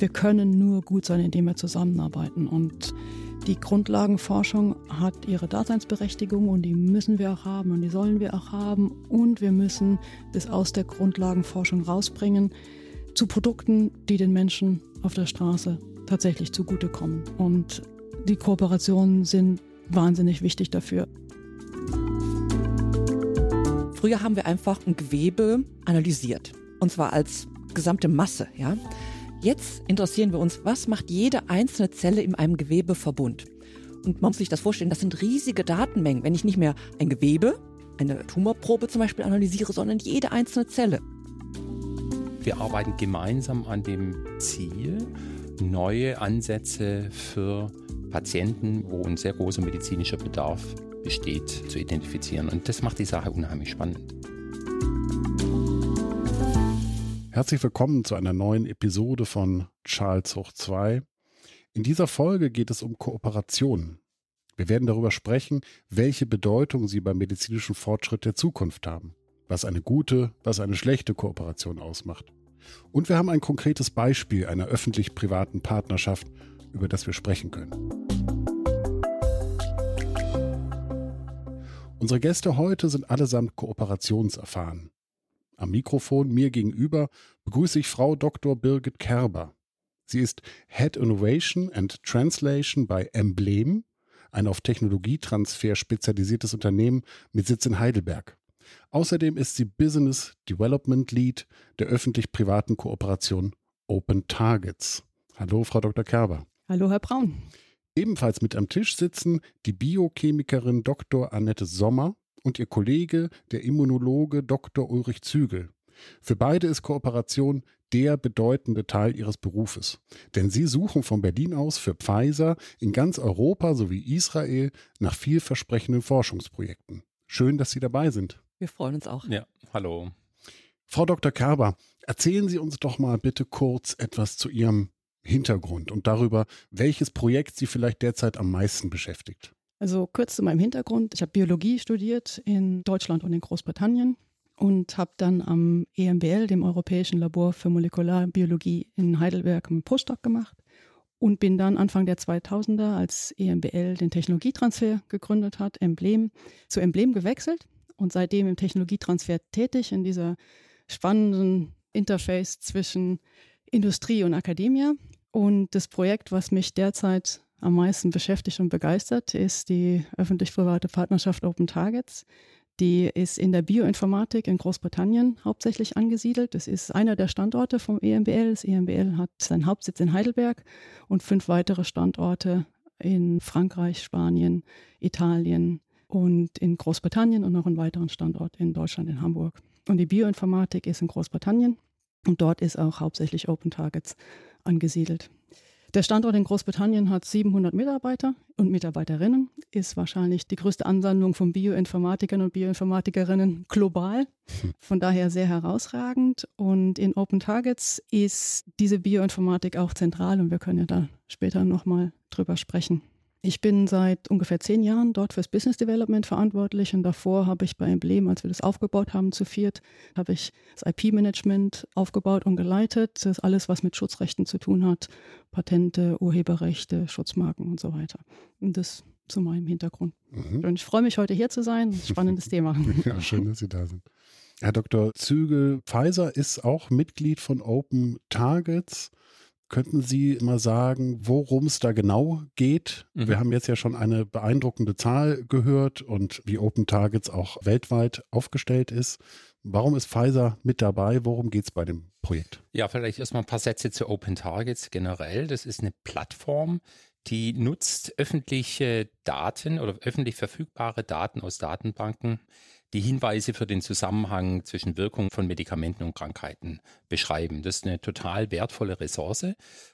wir können nur gut sein, indem wir zusammenarbeiten. Und die Grundlagenforschung hat ihre Daseinsberechtigung und die müssen wir auch haben und die sollen wir auch haben. Und wir müssen das aus der Grundlagenforschung rausbringen zu Produkten, die den Menschen auf der Straße tatsächlich zugutekommen. Und die Kooperationen sind wahnsinnig wichtig dafür. Früher haben wir einfach ein Gewebe analysiert. Und zwar als gesamte Masse, ja. Jetzt interessieren wir uns, was macht jede einzelne Zelle in einem Gewebeverbund? Und man muss sich das vorstellen, das sind riesige Datenmengen. Wenn ich nicht mehr ein Gewebe, eine Tumorprobe zum Beispiel analysiere, sondern jede einzelne Zelle. Wir arbeiten gemeinsam an dem Ziel, neue Ansätze für Patienten, wo ein sehr großer medizinischer Bedarf besteht, zu identifizieren. Und das macht die Sache unheimlich spannend. Herzlich willkommen zu einer neuen Episode von Charles Hoch 2. In dieser Folge geht es um Kooperation. Wir werden darüber sprechen, welche Bedeutung sie beim medizinischen Fortschritt der Zukunft haben, was eine gute, was eine schlechte Kooperation ausmacht. Und wir haben ein konkretes Beispiel einer öffentlich-privaten Partnerschaft, über das wir sprechen können. Unsere Gäste heute sind allesamt kooperationserfahren. Am Mikrofon mir gegenüber begrüße ich Frau Dr. Birgit Kerber. Sie ist Head Innovation and Translation bei Emblem, ein auf Technologietransfer spezialisiertes Unternehmen mit Sitz in Heidelberg. Außerdem ist sie Business Development Lead der öffentlich-privaten Kooperation Open Targets. Hallo, Frau Dr. Kerber. Hallo, Herr Braun. Ebenfalls mit am Tisch sitzen die Biochemikerin Dr. Annette Sommer und ihr Kollege, der Immunologe Dr. Ulrich Zügel. Für beide ist Kooperation der bedeutende Teil ihres Berufes. Denn sie suchen von Berlin aus für Pfizer in ganz Europa sowie Israel nach vielversprechenden Forschungsprojekten. Schön, dass Sie dabei sind. Wir freuen uns auch. Ja, hallo. Frau Dr. Kerber, erzählen Sie uns doch mal bitte kurz etwas zu Ihrem Hintergrund und darüber, welches Projekt Sie vielleicht derzeit am meisten beschäftigt. Also kurz zu meinem Hintergrund. Ich habe Biologie studiert in Deutschland und in Großbritannien und habe dann am EMBL, dem Europäischen Labor für Molekularbiologie in Heidelberg, einen Postdoc gemacht und bin dann Anfang der 2000er, als EMBL den Technologietransfer gegründet hat, Emblem, zu Emblem gewechselt und seitdem im Technologietransfer tätig in dieser spannenden Interface zwischen Industrie und Akademie. Und das Projekt, was mich derzeit am meisten beschäftigt und begeistert, ist die öffentlich-private Partnerschaft Open Targets. Die ist in der Bioinformatik in Großbritannien hauptsächlich angesiedelt. Das ist einer der Standorte vom EMBL. Das EMBL hat seinen Hauptsitz in Heidelberg und fünf weitere Standorte in Frankreich, Spanien, Italien und in Großbritannien und noch einen weiteren Standort in Deutschland, in Hamburg. Und die Bioinformatik ist in Großbritannien und dort ist auch hauptsächlich Open Targets angesiedelt. Der Standort in Großbritannien hat 700 Mitarbeiter und Mitarbeiterinnen, ist wahrscheinlich die größte Ansammlung von Bioinformatikern und Bioinformatikerinnen global. Von daher sehr herausragend. Und in Open Targets ist diese Bioinformatik auch zentral und wir können ja da später nochmal drüber sprechen. Ich bin seit ungefähr zehn Jahren dort fürs Business Development verantwortlich und davor habe ich bei Emblem, als wir das aufgebaut haben zu viert, habe ich das IP-Management aufgebaut und geleitet. Das ist alles, was mit Schutzrechten zu tun hat. Patente, Urheberrechte, Schutzmarken und so weiter. Und das zu meinem Hintergrund. Mhm. Und ich freue mich, heute hier zu sein. Spannendes Thema. Ja, schön, dass Sie da sind. Herr Dr. Zügel, Pfizer ist auch Mitglied von Open Targets. Könnten Sie mal sagen, worum es da genau geht? Mhm. Wir haben jetzt ja schon eine beeindruckende Zahl gehört und wie Open Targets auch weltweit aufgestellt ist. Warum ist Pfizer mit dabei? Worum geht es bei dem Projekt? Ja, vielleicht erstmal ein paar Sätze zu Open Targets generell. Das ist eine Plattform, die nutzt öffentliche Daten oder öffentlich verfügbare Daten aus Datenbanken, die Hinweise für den Zusammenhang zwischen Wirkung von Medikamenten und Krankheiten beschreiben. Das ist eine total wertvolle Ressource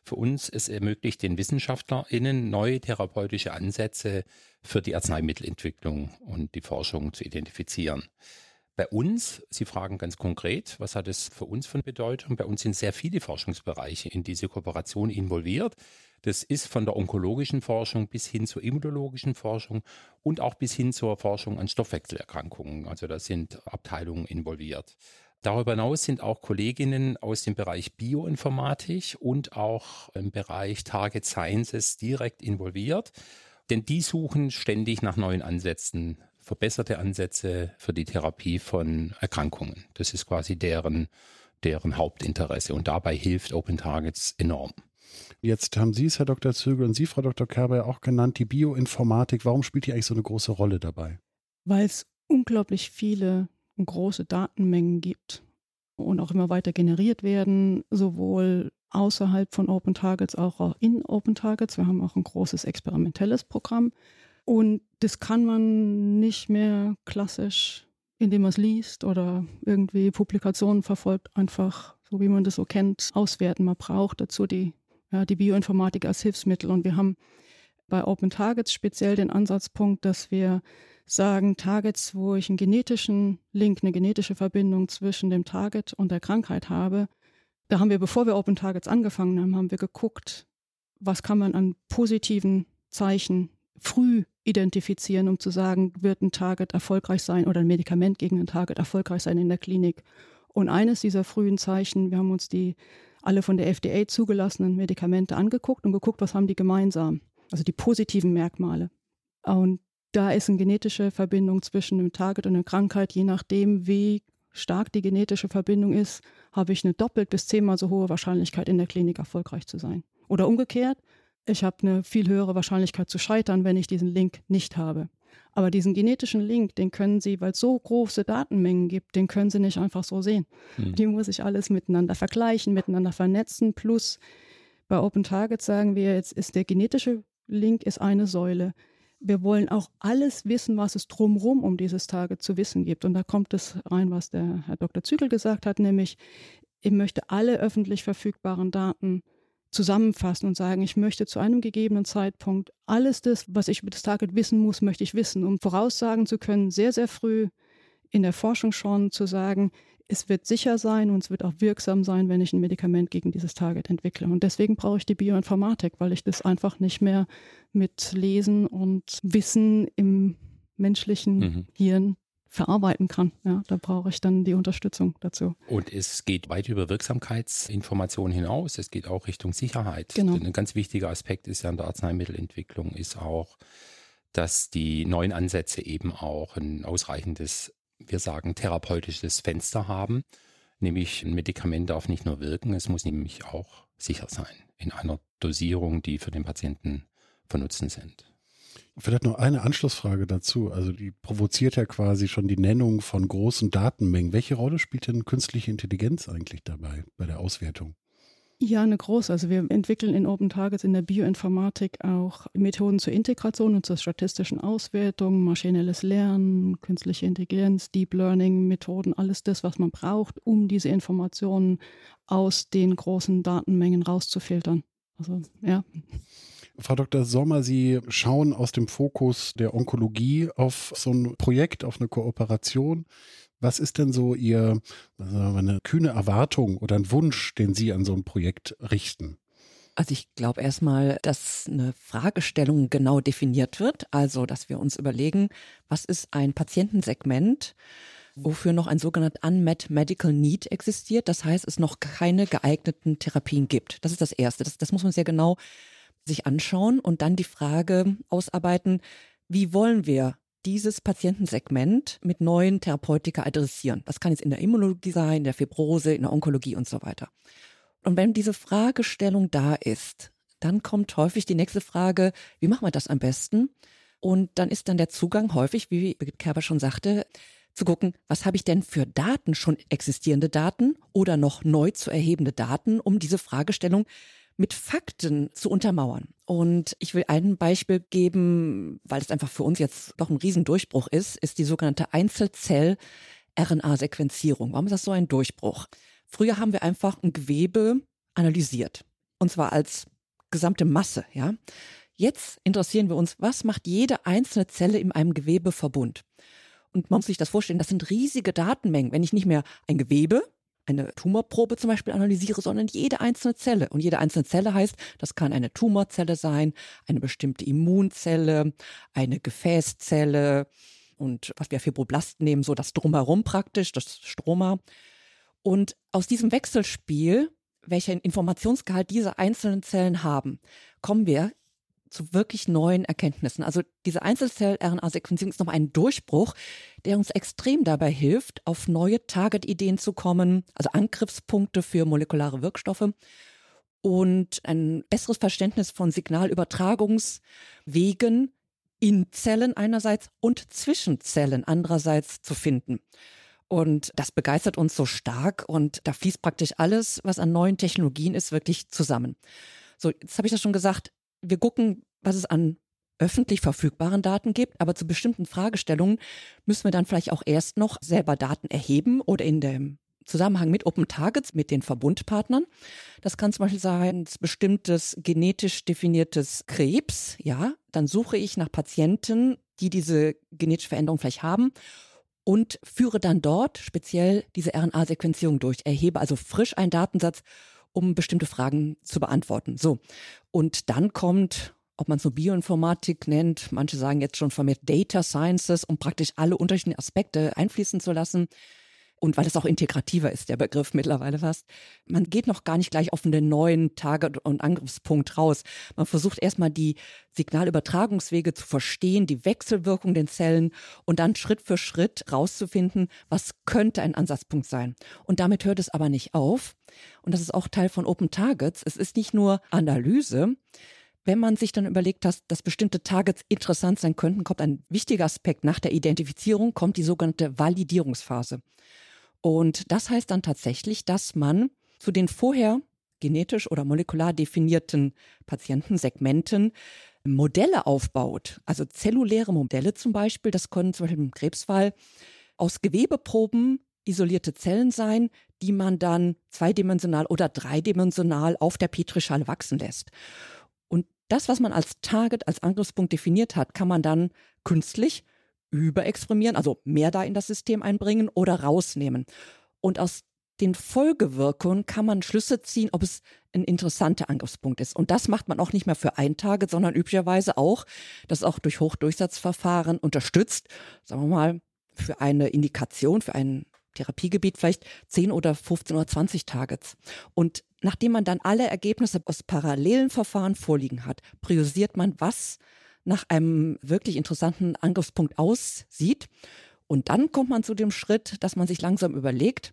für uns. Es ermöglicht den WissenschaftlerInnen neue therapeutische Ansätze für die Arzneimittelentwicklung und die Forschung zu identifizieren. Bei uns, Sie fragen ganz konkret, was hat es für uns von Bedeutung? Bei uns sind sehr viele Forschungsbereiche in diese Kooperation involviert. Das ist von der onkologischen Forschung bis hin zur immunologischen Forschung und auch bis hin zur Forschung an Stoffwechselerkrankungen. Also da sind Abteilungen involviert. Darüber hinaus sind auch Kolleginnen aus dem Bereich Bioinformatik und auch im Bereich Target Sciences direkt involviert, denn die suchen ständig nach neuen Ansätzen, verbesserte Ansätze für die Therapie von Erkrankungen. Das ist quasi deren, deren Hauptinteresse und dabei hilft Open Targets enorm. Jetzt haben Sie es, Herr Dr. Zögel, und Sie, Frau Dr. Kerber, ja auch genannt, die Bioinformatik. Warum spielt die eigentlich so eine große Rolle dabei? Weil es unglaublich viele große Datenmengen gibt und auch immer weiter generiert werden, sowohl außerhalb von Open Targets, auch in Open Targets. Wir haben auch ein großes experimentelles Programm. Und das kann man nicht mehr klassisch, indem man es liest oder irgendwie Publikationen verfolgt, einfach so wie man das so kennt, auswerten. Man braucht dazu die, ja, die Bioinformatik als Hilfsmittel. Und wir haben bei Open Targets speziell den Ansatzpunkt, dass wir sagen, Targets, wo ich einen genetischen Link, eine genetische Verbindung zwischen dem Target und der Krankheit habe, da haben wir, bevor wir Open Targets angefangen haben, haben wir geguckt, was kann man an positiven Zeichen früh identifizieren, um zu sagen, wird ein Target erfolgreich sein oder ein Medikament gegen ein Target erfolgreich sein in der Klinik. Und eines dieser frühen Zeichen, wir haben uns die alle von der FDA zugelassenen Medikamente angeguckt und geguckt, was haben die gemeinsam, also die positiven Merkmale. Und da ist eine genetische Verbindung zwischen dem Target und der Krankheit, je nachdem, wie stark die genetische Verbindung ist, habe ich eine doppelt bis zehnmal so hohe Wahrscheinlichkeit, in der Klinik erfolgreich zu sein. Oder umgekehrt, ich habe eine viel höhere Wahrscheinlichkeit zu scheitern, wenn ich diesen Link nicht habe. Aber diesen genetischen Link, den können Sie, weil es so große Datenmengen gibt, den können Sie nicht einfach so sehen. Mhm. Die muss ich alles miteinander vergleichen, miteinander vernetzen. Plus bei Open Targets sagen wir, jetzt ist der genetische Link ist eine Säule wir wollen auch alles wissen, was es drumherum um dieses Target zu wissen gibt. Und da kommt es rein, was der Herr Dr. Zügel gesagt hat, nämlich ich möchte alle öffentlich verfügbaren Daten zusammenfassen und sagen, ich möchte zu einem gegebenen Zeitpunkt alles das, was ich über das Target wissen muss, möchte ich wissen, um voraussagen zu können, sehr, sehr früh in der Forschung schon zu sagen, es wird sicher sein und es wird auch wirksam sein, wenn ich ein Medikament gegen dieses Target entwickle. Und deswegen brauche ich die Bioinformatik, weil ich das einfach nicht mehr mit Lesen und Wissen im menschlichen mhm. Hirn verarbeiten kann. Ja, da brauche ich dann die Unterstützung dazu. Und es geht weit über Wirksamkeitsinformationen hinaus. Es geht auch Richtung Sicherheit. Genau. Ein ganz wichtiger Aspekt ist ja in der Arzneimittelentwicklung ist auch, dass die neuen Ansätze eben auch ein ausreichendes wir sagen, therapeutisches Fenster haben. Nämlich ein Medikament darf nicht nur wirken, es muss nämlich auch sicher sein in einer Dosierung, die für den Patienten von Nutzen sind. Vielleicht noch eine Anschlussfrage dazu. Also die provoziert ja quasi schon die Nennung von großen Datenmengen. Welche Rolle spielt denn künstliche Intelligenz eigentlich dabei bei der Auswertung? Ja, eine große. Also wir entwickeln in Open Targets in der Bioinformatik auch Methoden zur Integration und zur statistischen Auswertung, maschinelles Lernen, künstliche Intelligenz, Deep Learning Methoden, alles das, was man braucht, um diese Informationen aus den großen Datenmengen rauszufiltern. Also ja. Frau Dr. Sommer, Sie schauen aus dem Fokus der Onkologie auf so ein Projekt, auf eine Kooperation. Was ist denn so Ihr, eine kühne Erwartung oder ein Wunsch, den Sie an so ein Projekt richten? Also ich glaube erstmal, dass eine Fragestellung genau definiert wird. Also, dass wir uns überlegen, was ist ein Patientensegment, wofür noch ein sogenannter Unmet Medical Need existiert. Das heißt, es noch keine geeigneten Therapien gibt. Das ist das Erste. Das, das muss man sehr genau sich anschauen und dann die Frage ausarbeiten, wie wollen wir dieses Patientensegment mit neuen Therapeutika adressieren. Das kann jetzt in der Immunologie sein, in der Fibrose, in der Onkologie und so weiter. Und wenn diese Fragestellung da ist, dann kommt häufig die nächste Frage, wie machen wir das am besten? Und dann ist dann der Zugang häufig, wie Birgit Kerber schon sagte, zu gucken, was habe ich denn für Daten, schon existierende Daten oder noch neu zu erhebende Daten, um diese Fragestellung mit Fakten zu untermauern. Und ich will ein Beispiel geben, weil es einfach für uns jetzt doch ein Riesendurchbruch ist, ist die sogenannte Einzelzell-RNA-Sequenzierung. Warum ist das so ein Durchbruch? Früher haben wir einfach ein Gewebe analysiert. Und zwar als gesamte Masse, ja. Jetzt interessieren wir uns, was macht jede einzelne Zelle in einem Gewebeverbund? Und man muss sich das vorstellen, das sind riesige Datenmengen. Wenn ich nicht mehr ein Gewebe, eine Tumorprobe zum Beispiel analysiere, sondern jede einzelne Zelle. Und jede einzelne Zelle heißt, das kann eine Tumorzelle sein, eine bestimmte Immunzelle, eine Gefäßzelle und was wir Fibroblasten nehmen, so das drumherum praktisch, das Stroma. Und aus diesem Wechselspiel, welchen Informationsgehalt diese einzelnen Zellen haben, kommen wir zu wirklich neuen Erkenntnissen. Also diese Einzelzell-RNA-Sequenzierung ist noch ein Durchbruch, der uns extrem dabei hilft, auf neue Target-Ideen zu kommen, also Angriffspunkte für molekulare Wirkstoffe und ein besseres Verständnis von Signalübertragungswegen in Zellen einerseits und zwischen Zellen andererseits zu finden. Und das begeistert uns so stark und da fließt praktisch alles, was an neuen Technologien ist, wirklich zusammen. So, jetzt habe ich das schon gesagt, wir gucken, was es an öffentlich verfügbaren Daten gibt, aber zu bestimmten Fragestellungen müssen wir dann vielleicht auch erst noch selber Daten erheben oder in dem Zusammenhang mit Open Targets, mit den Verbundpartnern. Das kann zum Beispiel sein, ein bestimmtes genetisch definiertes Krebs. Ja, dann suche ich nach Patienten, die diese genetische Veränderung vielleicht haben und führe dann dort speziell diese RNA-Sequenzierung durch. Erhebe also frisch einen Datensatz, um bestimmte Fragen zu beantworten. So. Und dann kommt ob man es so Bioinformatik nennt, manche sagen jetzt schon vermehrt Data Sciences, um praktisch alle unterschiedlichen Aspekte einfließen zu lassen und weil es auch integrativer ist, der Begriff mittlerweile fast. Man geht noch gar nicht gleich auf einen neuen Target- und Angriffspunkt raus. Man versucht erstmal die Signalübertragungswege zu verstehen, die Wechselwirkung den Zellen und dann Schritt für Schritt rauszufinden, was könnte ein Ansatzpunkt sein. Und damit hört es aber nicht auf. Und das ist auch Teil von Open Targets. Es ist nicht nur Analyse, wenn man sich dann überlegt hat, dass bestimmte Targets interessant sein könnten, kommt ein wichtiger Aspekt nach der Identifizierung, kommt die sogenannte Validierungsphase. Und das heißt dann tatsächlich, dass man zu den vorher genetisch oder molekular definierten Patientensegmenten Modelle aufbaut, also zelluläre Modelle zum Beispiel, das können zum Beispiel im Krebsfall aus Gewebeproben isolierte Zellen sein, die man dann zweidimensional oder dreidimensional auf der Petrischale wachsen lässt. Und das, was man als Target, als Angriffspunkt definiert hat, kann man dann künstlich überexprimieren, also mehr da in das System einbringen oder rausnehmen. Und aus den Folgewirkungen kann man Schlüsse ziehen, ob es ein interessanter Angriffspunkt ist. Und das macht man auch nicht mehr für ein Tage, sondern üblicherweise auch, das auch durch Hochdurchsatzverfahren unterstützt, sagen wir mal, für eine Indikation, für ein Therapiegebiet vielleicht 10 oder 15 oder 20 Targets. Und nachdem man dann alle Ergebnisse aus parallelen Verfahren vorliegen hat, priorisiert man, was nach einem wirklich interessanten Angriffspunkt aussieht. Und dann kommt man zu dem Schritt, dass man sich langsam überlegt,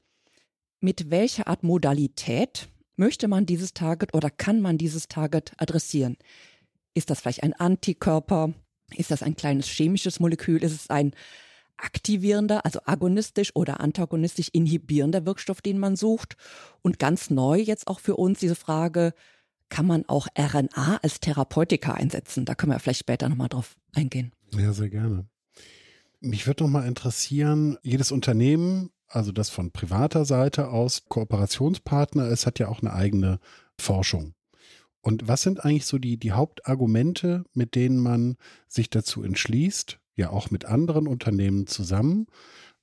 mit welcher Art Modalität möchte man dieses Target oder kann man dieses Target adressieren? Ist das vielleicht ein Antikörper? Ist das ein kleines chemisches Molekül? Ist es ein aktivierender, also agonistisch oder antagonistisch inhibierender Wirkstoff, den man sucht? Und ganz neu jetzt auch für uns diese Frage, kann man auch RNA als Therapeutika einsetzen. Da können wir vielleicht später nochmal drauf eingehen. Ja, sehr gerne. Mich würde noch mal interessieren, jedes Unternehmen, also das von privater Seite aus Kooperationspartner ist, hat ja auch eine eigene Forschung. Und was sind eigentlich so die, die Hauptargumente, mit denen man sich dazu entschließt, ja auch mit anderen Unternehmen zusammen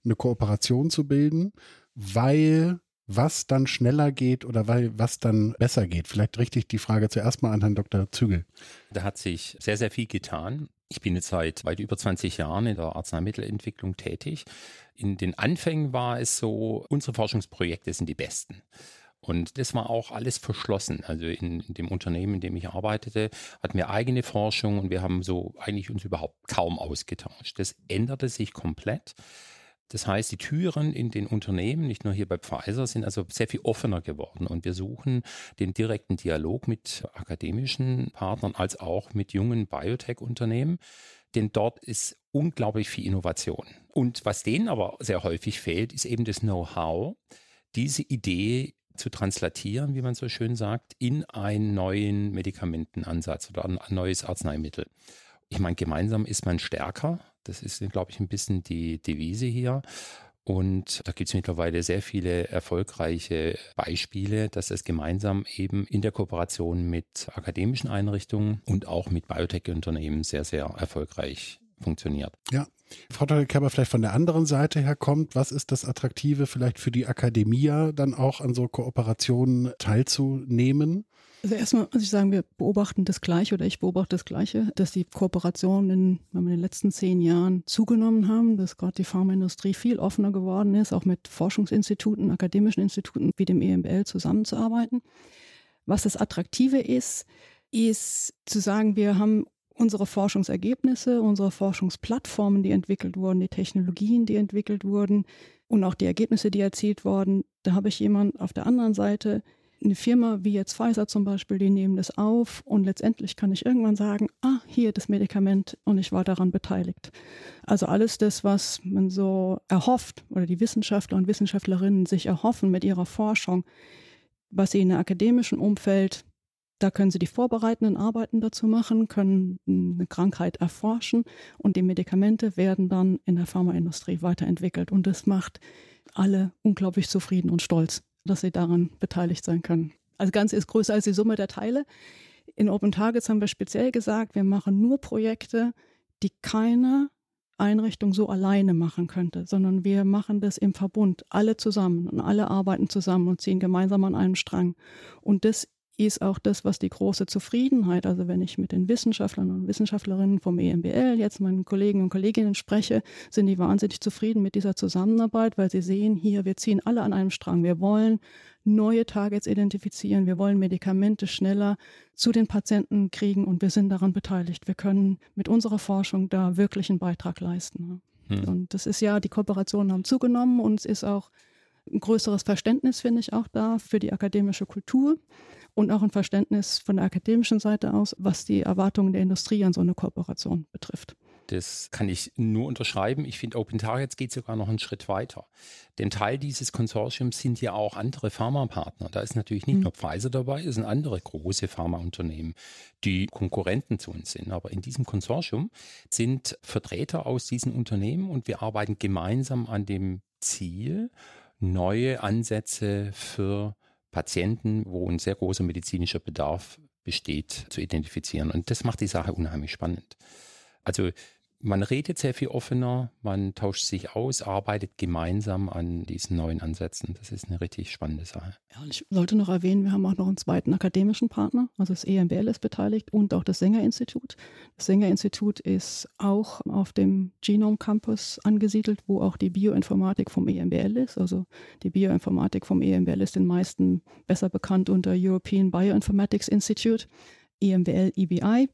eine Kooperation zu bilden, weil was dann schneller geht oder weil, was dann besser geht. Vielleicht richte ich die Frage zuerst mal an Herrn Dr. Zügel. Da hat sich sehr, sehr viel getan. Ich bin jetzt seit weit über 20 Jahren in der Arzneimittelentwicklung tätig. In den Anfängen war es so, unsere Forschungsprojekte sind die besten. Und das war auch alles verschlossen. Also in, in, dem Unternehmen, in dem ich arbeitete, hatten wir eigene Forschung und wir haben so eigentlich uns überhaupt kaum ausgetauscht. Das änderte sich komplett. Das heißt, die Türen in den Unternehmen, nicht nur hier bei Pfizer, sind also sehr viel offener geworden. Und wir suchen den direkten Dialog mit akademischen Partnern als auch mit jungen Biotech-Unternehmen. Denn dort ist unglaublich viel Innovation. Und was denen aber sehr häufig fehlt, ist eben das Know-how, diese Idee zu translatieren, wie man so schön sagt, in einen neuen Medikamentenansatz oder ein neues Arzneimittel. Ich meine, gemeinsam ist man stärker das ist, glaube ich, ein bisschen die Devise hier. Und da gibt es mittlerweile sehr viele erfolgreiche Beispiele, dass es gemeinsam eben in der Kooperation mit akademischen Einrichtungen und auch mit Biotech-Unternehmen sehr, sehr erfolgreich funktioniert. Ja. Frau Dr. Kerber, vielleicht von der anderen Seite her kommt, was ist das Attraktive vielleicht für die Akademie dann auch an so Kooperationen teilzunehmen? Also erstmal muss ich sagen, wir beobachten das Gleiche oder ich beobachte das Gleiche, dass die Kooperationen in, in den letzten zehn Jahren zugenommen haben, dass gerade die Pharmaindustrie viel offener geworden ist, auch mit Forschungsinstituten, akademischen Instituten wie dem EMBL zusammenzuarbeiten. Was das Attraktive ist, ist zu sagen, wir haben unsere Forschungsergebnisse, unsere Forschungsplattformen, die entwickelt wurden, die Technologien, die entwickelt wurden und auch die Ergebnisse, die erzielt wurden. Da habe ich jemanden auf der anderen Seite, eine Firma wie jetzt Pfizer zum Beispiel, die nehmen das auf und letztendlich kann ich irgendwann sagen, ah, hier das Medikament und ich war daran beteiligt. Also alles das, was man so erhofft oder die Wissenschaftler und Wissenschaftlerinnen sich erhoffen mit ihrer Forschung, was sie in einem akademischen Umfeld da können Sie die vorbereitenden Arbeiten dazu machen, können eine Krankheit erforschen und die Medikamente werden dann in der Pharmaindustrie weiterentwickelt. Und das macht alle unglaublich zufrieden und stolz, dass sie daran beteiligt sein können. Also ganz ist größer als die Summe der Teile. In Open Targets haben wir speziell gesagt, wir machen nur Projekte, die keine Einrichtung so alleine machen könnte, sondern wir machen das im Verbund, alle zusammen und alle arbeiten zusammen und ziehen gemeinsam an einem Strang. Und das ist auch das, was die große Zufriedenheit, also wenn ich mit den Wissenschaftlern und Wissenschaftlerinnen vom EMBL, jetzt meinen Kollegen und Kolleginnen spreche, sind die wahnsinnig zufrieden mit dieser Zusammenarbeit, weil sie sehen, hier, wir ziehen alle an einem Strang. Wir wollen neue Targets identifizieren, wir wollen Medikamente schneller zu den Patienten kriegen und wir sind daran beteiligt. Wir können mit unserer Forschung da wirklich einen Beitrag leisten. Hm. Und das ist ja, die Kooperationen haben zugenommen und es ist auch ein größeres Verständnis, finde ich, auch da für die akademische Kultur und auch ein Verständnis von der akademischen Seite aus, was die Erwartungen der Industrie an so eine Kooperation betrifft. Das kann ich nur unterschreiben. Ich finde, Open Targets geht sogar noch einen Schritt weiter. Denn Teil dieses Konsortiums sind ja auch andere Pharmapartner. Da ist natürlich nicht mhm. nur Pfizer dabei, es sind andere große Pharmaunternehmen, die Konkurrenten zu uns sind. Aber in diesem Konsortium sind Vertreter aus diesen Unternehmen und wir arbeiten gemeinsam an dem Ziel, neue Ansätze für Patienten, wo ein sehr großer medizinischer Bedarf besteht, zu identifizieren. Und das macht die Sache unheimlich spannend. Also man redet sehr viel offener, man tauscht sich aus, arbeitet gemeinsam an diesen neuen Ansätzen. Das ist eine richtig spannende Sache. Ja, ich sollte noch erwähnen, wir haben auch noch einen zweiten akademischen Partner, also das EMBL ist beteiligt und auch das Sänger-Institut. Das Sänger-Institut ist auch auf dem Genome Campus angesiedelt, wo auch die Bioinformatik vom EMBL ist. Also die Bioinformatik vom EMBL ist den meisten besser bekannt unter European Bioinformatics Institute, EMBL EBI.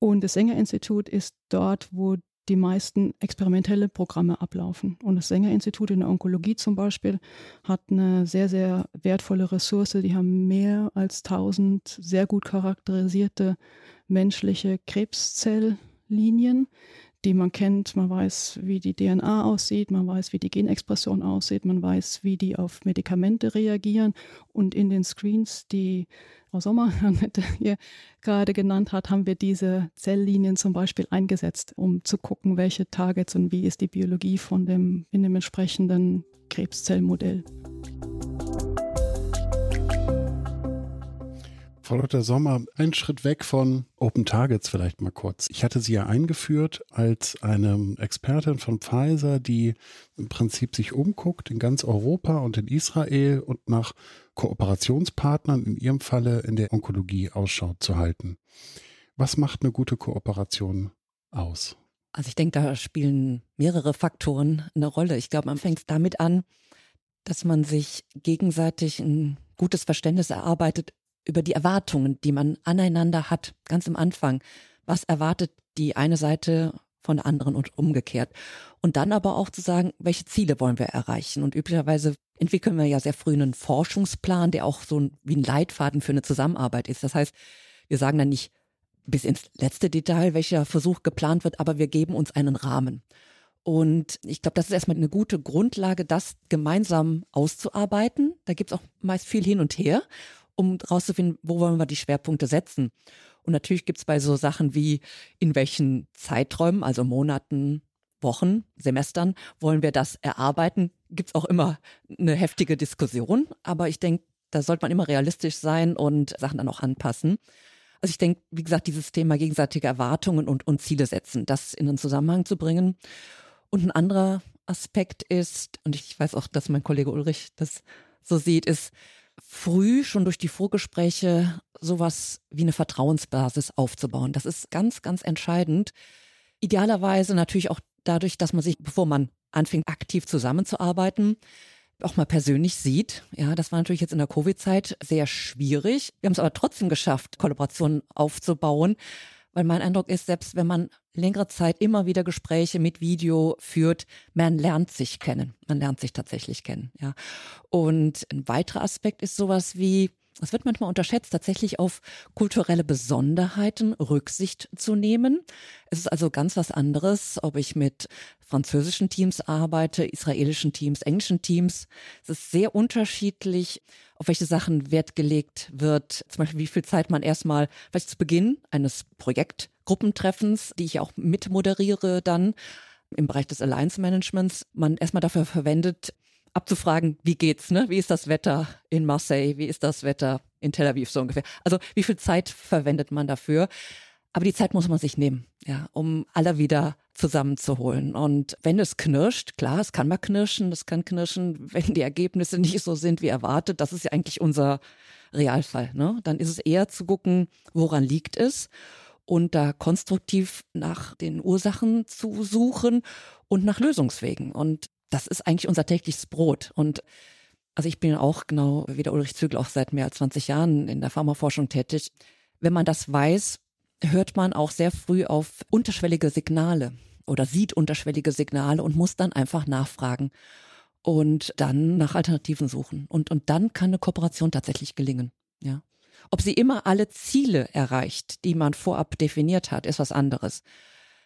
Und das Sängerinstitut ist dort, wo die meisten experimentelle Programme ablaufen. Und das Sängerinstitut in der Onkologie zum Beispiel hat eine sehr, sehr wertvolle Ressource. Die haben mehr als 1000 sehr gut charakterisierte menschliche Krebszelllinien, die man kennt. Man weiß, wie die DNA aussieht, man weiß, wie die Genexpression aussieht, man weiß, wie die auf Medikamente reagieren. Und in den Screens, die Frau Sommer hier gerade genannt hat, haben wir diese Zelllinien zum Beispiel eingesetzt, um zu gucken, welche Targets und wie ist die Biologie von dem in dem entsprechenden Krebszellmodell. Frau Dr. Sommer, einen Schritt weg von Open Targets vielleicht mal kurz. Ich hatte Sie ja eingeführt als eine Expertin von Pfizer, die im Prinzip sich umguckt in ganz Europa und in Israel und nach Kooperationspartnern, in Ihrem Falle in der Onkologie, Ausschau zu halten. Was macht eine gute Kooperation aus? Also ich denke, da spielen mehrere Faktoren eine Rolle. Ich glaube, man fängt damit an, dass man sich gegenseitig ein gutes Verständnis erarbeitet über die Erwartungen, die man aneinander hat, ganz am Anfang. Was erwartet die eine Seite von der anderen und umgekehrt? Und dann aber auch zu sagen, welche Ziele wollen wir erreichen? Und üblicherweise entwickeln wir ja sehr früh einen Forschungsplan, der auch so wie ein Leitfaden für eine Zusammenarbeit ist. Das heißt, wir sagen dann nicht bis ins letzte Detail, welcher Versuch geplant wird, aber wir geben uns einen Rahmen. Und ich glaube, das ist erstmal eine gute Grundlage, das gemeinsam auszuarbeiten. Da gibt es auch meist viel hin und her um rauszufinden, wo wollen wir die Schwerpunkte setzen. Und natürlich gibt es bei so Sachen wie, in welchen Zeiträumen, also Monaten, Wochen, Semestern, wollen wir das erarbeiten, gibt es auch immer eine heftige Diskussion. Aber ich denke, da sollte man immer realistisch sein und Sachen dann auch anpassen. Also ich denke, wie gesagt, dieses Thema gegenseitige Erwartungen und, und Ziele setzen, das in einen Zusammenhang zu bringen. Und ein anderer Aspekt ist, und ich weiß auch, dass mein Kollege Ulrich das so sieht, ist, früh schon durch die Vorgespräche sowas wie eine Vertrauensbasis aufzubauen. Das ist ganz, ganz entscheidend. Idealerweise natürlich auch dadurch, dass man sich, bevor man anfängt, aktiv zusammenzuarbeiten, auch mal persönlich sieht. Ja, das war natürlich jetzt in der Covid-Zeit sehr schwierig. Wir haben es aber trotzdem geschafft, Kollaborationen aufzubauen, weil mein Eindruck ist, selbst wenn man längere Zeit immer wieder Gespräche mit Video führt, man lernt sich kennen. Man lernt sich tatsächlich kennen, ja. Und ein weiterer Aspekt ist sowas wie es wird manchmal unterschätzt, tatsächlich auf kulturelle Besonderheiten Rücksicht zu nehmen. Es ist also ganz was anderes, ob ich mit französischen Teams arbeite, israelischen Teams, englischen Teams. Es ist sehr unterschiedlich, auf welche Sachen Wert gelegt wird. Zum Beispiel, wie viel Zeit man erstmal, vielleicht zu Beginn eines Projektgruppentreffens, die ich auch mitmoderiere dann, im Bereich des Alliance Managements man erstmal dafür verwendet, abzufragen, wie geht's, ne? Wie ist das Wetter in Marseille? Wie ist das Wetter in Tel Aviv so ungefähr? Also wie viel Zeit verwendet man dafür? Aber die Zeit muss man sich nehmen, ja, um alle wieder zusammenzuholen. Und wenn es knirscht, klar, es kann mal knirschen, es kann knirschen, wenn die Ergebnisse nicht so sind wie erwartet. Das ist ja eigentlich unser Realfall. Ne? Dann ist es eher zu gucken, woran liegt es und da konstruktiv nach den Ursachen zu suchen und nach Lösungswegen. Und das ist eigentlich unser tägliches Brot. Und also ich bin auch genau wie der Ulrich Zügel auch seit mehr als 20 Jahren in der Pharmaforschung tätig. Wenn man das weiß, hört man auch sehr früh auf unterschwellige Signale oder sieht unterschwellige Signale und muss dann einfach nachfragen und dann nach Alternativen suchen. Und, und dann kann eine Kooperation tatsächlich gelingen. Ja. Ob sie immer alle Ziele erreicht, die man vorab definiert hat, ist was anderes.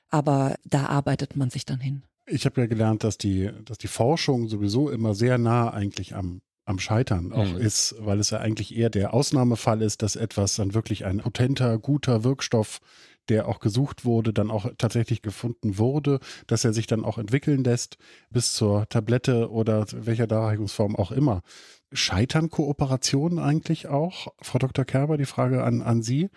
Aber da arbeitet man sich dann hin. Ich habe ja gelernt, dass die, dass die Forschung sowieso immer sehr nah eigentlich am, am Scheitern auch mhm. ist, weil es ja eigentlich eher der Ausnahmefall ist, dass etwas dann wirklich ein potenter, guter Wirkstoff, der auch gesucht wurde, dann auch tatsächlich gefunden wurde, dass er sich dann auch entwickeln lässt bis zur Tablette oder welcher Darreichungsform auch immer. Scheitern Kooperationen eigentlich auch? Frau Dr. Kerber, die Frage an, an Sie.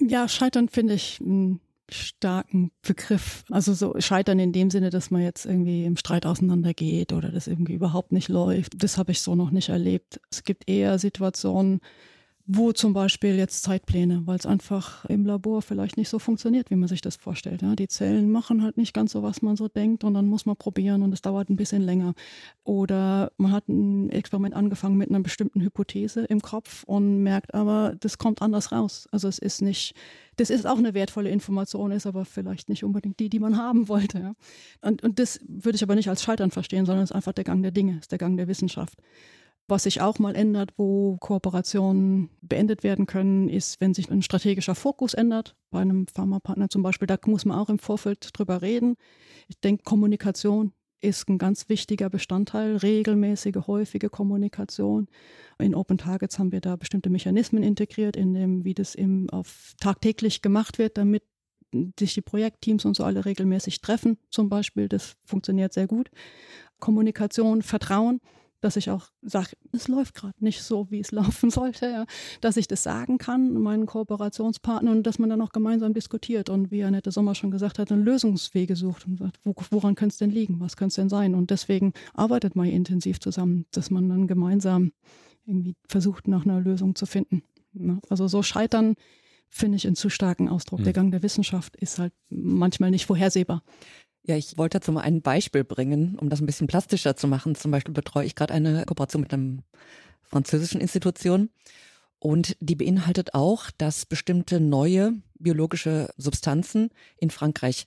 Ja, Scheitern finde ich hm, starken Begriff. Also so scheitern in dem Sinne, dass man jetzt irgendwie im Streit auseinandergeht oder das irgendwie überhaupt nicht läuft. Das habe ich so noch nicht erlebt. Es gibt eher Situationen, wo zum Beispiel jetzt Zeitpläne, weil es einfach im Labor vielleicht nicht so funktioniert, wie man sich das vorstellt. Ja, die Zellen machen halt nicht ganz so, was man so denkt und dann muss man probieren und es dauert ein bisschen länger. Oder man hat ein Experiment angefangen mit einer bestimmten Hypothese im Kopf und merkt aber, das kommt anders raus. Also es ist nicht, das ist auch eine wertvolle Information, ist aber vielleicht nicht unbedingt die, die man haben wollte. Ja. Und, und das würde ich aber nicht als Scheitern verstehen, sondern es ist einfach der Gang der Dinge, ist der Gang der Wissenschaft. Was sich auch mal ändert, wo Kooperationen beendet werden können, ist, wenn sich ein strategischer Fokus ändert. Bei einem Pharmapartner zum Beispiel, da muss man auch im Vorfeld drüber reden. Ich denke, Kommunikation ist ein ganz wichtiger Bestandteil, regelmäßige, häufige Kommunikation. In Open Targets haben wir da bestimmte Mechanismen integriert, in dem, wie das eben auf tagtäglich gemacht wird, damit sich die Projektteams und so alle regelmäßig treffen, zum Beispiel. Das funktioniert sehr gut. Kommunikation, Vertrauen dass ich auch sage, es läuft gerade nicht so, wie es laufen sollte, ja. dass ich das sagen kann, meinen Kooperationspartnern und dass man dann auch gemeinsam diskutiert und wie Annette Sommer schon gesagt hat, einen Lösungswege sucht und sagt, wo, woran könnte es denn liegen, was könnte es denn sein und deswegen arbeitet man intensiv zusammen, dass man dann gemeinsam irgendwie versucht, nach einer Lösung zu finden. Ne? Also so scheitern finde ich einen zu starken Ausdruck. Mhm. Der Gang der Wissenschaft ist halt manchmal nicht vorhersehbar. Ja, ich wollte dazu mal ein Beispiel bringen, um das ein bisschen plastischer zu machen. Zum Beispiel betreue ich gerade eine Kooperation mit einer französischen Institution. Und die beinhaltet auch, dass bestimmte neue biologische Substanzen in Frankreich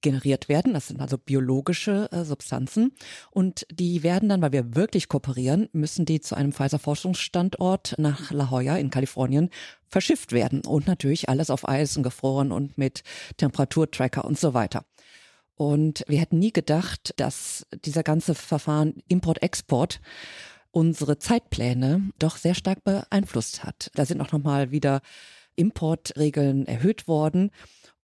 generiert werden. Das sind also biologische äh, Substanzen. Und die werden dann, weil wir wirklich kooperieren, müssen die zu einem Pfizer-Forschungsstandort nach La Jolla in Kalifornien verschifft werden. Und natürlich alles auf Eis und gefroren und mit Temperaturtracker und so weiter. Und wir hätten nie gedacht, dass dieser ganze Verfahren Import-Export unsere Zeitpläne doch sehr stark beeinflusst hat. Da sind auch nochmal wieder Importregeln erhöht worden.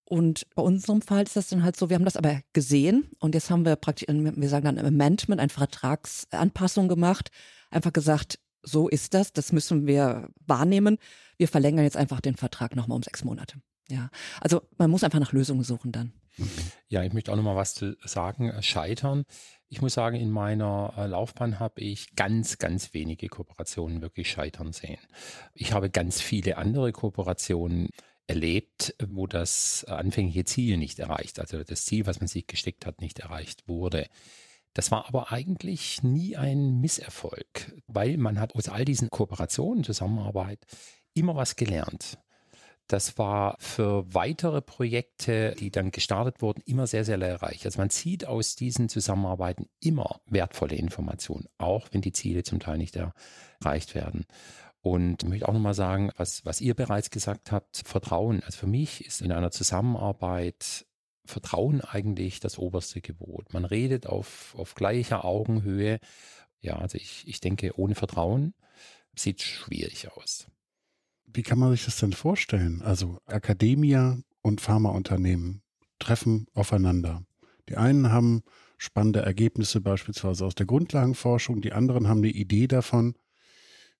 Und bei unserem Fall ist das dann halt so, wir haben das aber gesehen und jetzt haben wir praktisch, wir sagen dann Amendment, eine Vertragsanpassung gemacht, einfach gesagt, so ist das, das müssen wir wahrnehmen. Wir verlängern jetzt einfach den Vertrag nochmal um sechs Monate. Ja, also man muss einfach nach Lösungen suchen dann. Ja, ich möchte auch noch mal was zu sagen. Scheitern. Ich muss sagen, in meiner äh, Laufbahn habe ich ganz, ganz wenige Kooperationen wirklich scheitern sehen. Ich habe ganz viele andere Kooperationen erlebt, wo das anfängliche Ziel nicht erreicht, also das Ziel, was man sich gesteckt hat, nicht erreicht wurde. Das war aber eigentlich nie ein Misserfolg, weil man hat aus all diesen Kooperationen, Zusammenarbeit immer was gelernt. Das war für weitere Projekte, die dann gestartet wurden, immer sehr, sehr lehrreich. Also man zieht aus diesen Zusammenarbeiten immer wertvolle Informationen, auch wenn die Ziele zum Teil nicht erreicht werden. Und ich möchte auch nochmal sagen, was, was ihr bereits gesagt habt, Vertrauen. Also für mich ist in einer Zusammenarbeit Vertrauen eigentlich das oberste Gebot. Man redet auf, auf gleicher Augenhöhe. Ja, also ich, ich denke, ohne Vertrauen sieht schwierig aus. Wie kann man sich das denn vorstellen? Also Akademia und Pharmaunternehmen treffen aufeinander. Die einen haben spannende Ergebnisse beispielsweise aus der Grundlagenforschung, die anderen haben eine Idee davon,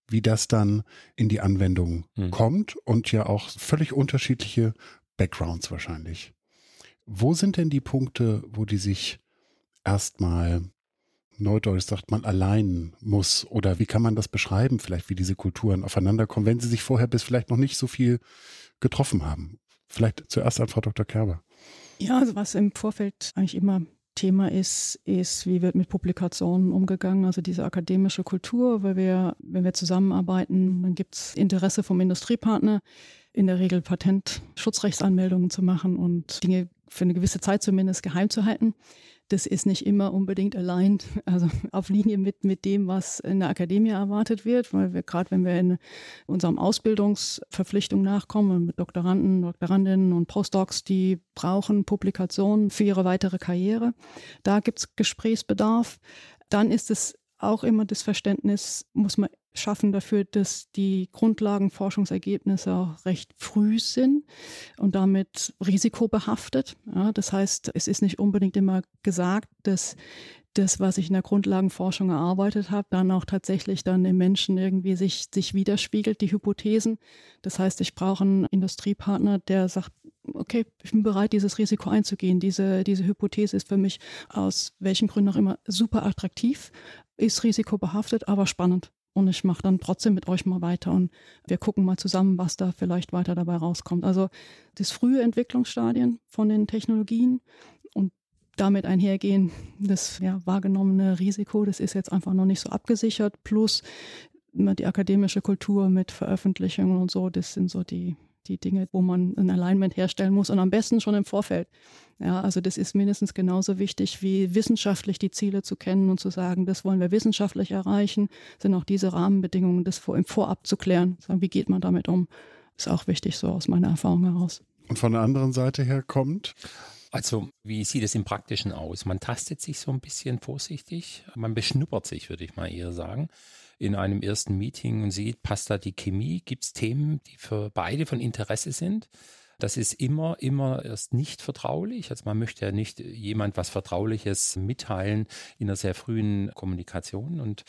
wie das dann in die Anwendung mhm. kommt und ja auch völlig unterschiedliche Backgrounds wahrscheinlich. Wo sind denn die Punkte, wo die sich erstmal Neudeutsch sagt man allein muss oder wie kann man das beschreiben, vielleicht wie diese Kulturen aufeinander kommen, wenn sie sich vorher bis vielleicht noch nicht so viel getroffen haben. Vielleicht zuerst an Frau Dr. Kerber. Ja, also was im Vorfeld eigentlich immer Thema ist, ist, wie wird mit Publikationen umgegangen, also diese akademische Kultur, weil wir, wenn wir zusammenarbeiten, dann gibt es Interesse vom Industriepartner, in der Regel Patentschutzrechtsanmeldungen zu machen und Dinge für eine gewisse Zeit zumindest geheim zu halten das ist nicht immer unbedingt allein, also auf Linie mit, mit dem, was in der Akademie erwartet wird, weil wir gerade, wenn wir in unserem Ausbildungsverpflichtung nachkommen, mit Doktoranden, Doktorandinnen und Postdocs, die brauchen Publikationen für ihre weitere Karriere, da gibt es Gesprächsbedarf. Dann ist es auch immer das Verständnis, muss man schaffen dafür, dass die Grundlagenforschungsergebnisse auch recht früh sind und damit risikobehaftet. Ja, das heißt, es ist nicht unbedingt immer gesagt, dass das, was ich in der Grundlagenforschung erarbeitet habe, dann auch tatsächlich dann im Menschen irgendwie sich, sich widerspiegelt, die Hypothesen. Das heißt, ich brauche einen Industriepartner, der sagt, okay, ich bin bereit, dieses Risiko einzugehen. Diese, diese Hypothese ist für mich aus welchen Gründen auch immer super attraktiv, ist risikobehaftet, aber spannend und ich mache dann trotzdem mit euch mal weiter und wir gucken mal zusammen, was da vielleicht weiter dabei rauskommt. Also das frühe Entwicklungsstadien von den Technologien und damit einhergehen, das ja, wahrgenommene Risiko, das ist jetzt einfach noch nicht so abgesichert, plus die akademische Kultur mit Veröffentlichungen und so, das sind so die, die Dinge, wo man ein Alignment herstellen muss und am besten schon im Vorfeld. Ja, also das ist mindestens genauso wichtig wie wissenschaftlich die Ziele zu kennen und zu sagen, das wollen wir wissenschaftlich erreichen, sind auch diese Rahmenbedingungen, das vor, im Vorab zu klären. Sagen, wie geht man damit um? Ist auch wichtig, so aus meiner Erfahrung heraus. Und von der anderen Seite her kommt? Also, wie sieht es im Praktischen aus? Man tastet sich so ein bisschen vorsichtig, man beschnuppert sich, würde ich mal eher sagen in einem ersten Meeting und sieht, passt da die Chemie, gibt es Themen, die für beide von Interesse sind. Das ist immer, immer erst nicht vertraulich. Also man möchte ja nicht jemand was Vertrauliches mitteilen in einer sehr frühen Kommunikation. Und,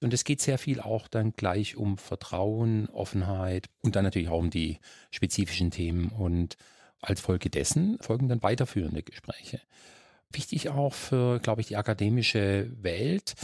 und es geht sehr viel auch dann gleich um Vertrauen, Offenheit und dann natürlich auch um die spezifischen Themen. Und als Folge dessen folgen dann weiterführende Gespräche. Wichtig auch für, glaube ich, die akademische Welt,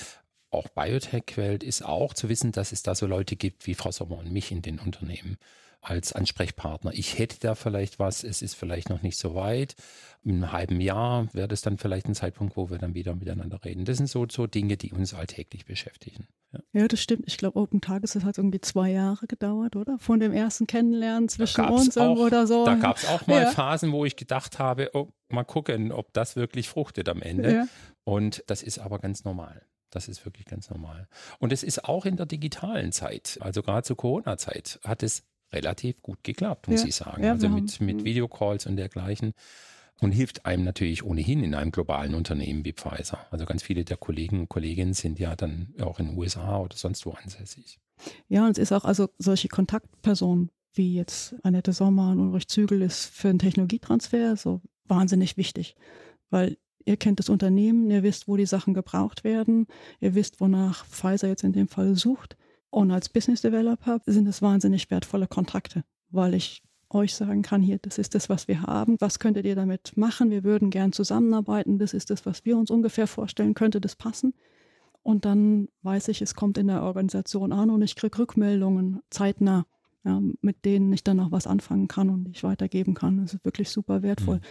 auch Biotech-Welt ist auch zu wissen, dass es da so Leute gibt wie Frau Sommer und mich in den Unternehmen als Ansprechpartner. Ich hätte da vielleicht was, es ist vielleicht noch nicht so weit. In einem halben Jahr wäre das dann vielleicht ein Zeitpunkt, wo wir dann wieder miteinander reden. Das sind so, so Dinge, die uns alltäglich beschäftigen. Ja, ja das stimmt. Ich glaube, Open Tages hat irgendwie zwei Jahre gedauert, oder? Von dem ersten Kennenlernen zwischen uns auch, oder so. Da gab es auch mal ja. Phasen, wo ich gedacht habe, oh, mal gucken, ob das wirklich fruchtet am Ende. Ja. Und das ist aber ganz normal. Das ist wirklich ganz normal. Und es ist auch in der digitalen Zeit, also gerade zur Corona-Zeit, hat es relativ gut geklappt, muss ja, ich sagen. Ja, also mit, mit Videocalls und dergleichen. Und hilft einem natürlich ohnehin in einem globalen Unternehmen wie Pfizer. Also ganz viele der Kollegen und Kolleginnen sind ja dann auch in den USA oder sonst wo ansässig. Ja, und es ist auch also solche Kontaktpersonen wie jetzt Annette Sommer und Ulrich Zügel ist für einen Technologietransfer so wahnsinnig wichtig, weil ihr kennt das Unternehmen, ihr wisst, wo die Sachen gebraucht werden, ihr wisst, wonach Pfizer jetzt in dem Fall sucht und als Business Developer sind es wahnsinnig wertvolle Kontakte, weil ich euch sagen kann, hier, das ist das, was wir haben, was könntet ihr damit machen, wir würden gern zusammenarbeiten, das ist das, was wir uns ungefähr vorstellen, könnte das passen. Und dann weiß ich, es kommt in der Organisation an und ich kriege Rückmeldungen zeitnah, ja, mit denen ich dann auch was anfangen kann und ich weitergeben kann. Das ist wirklich super wertvoll. Mhm.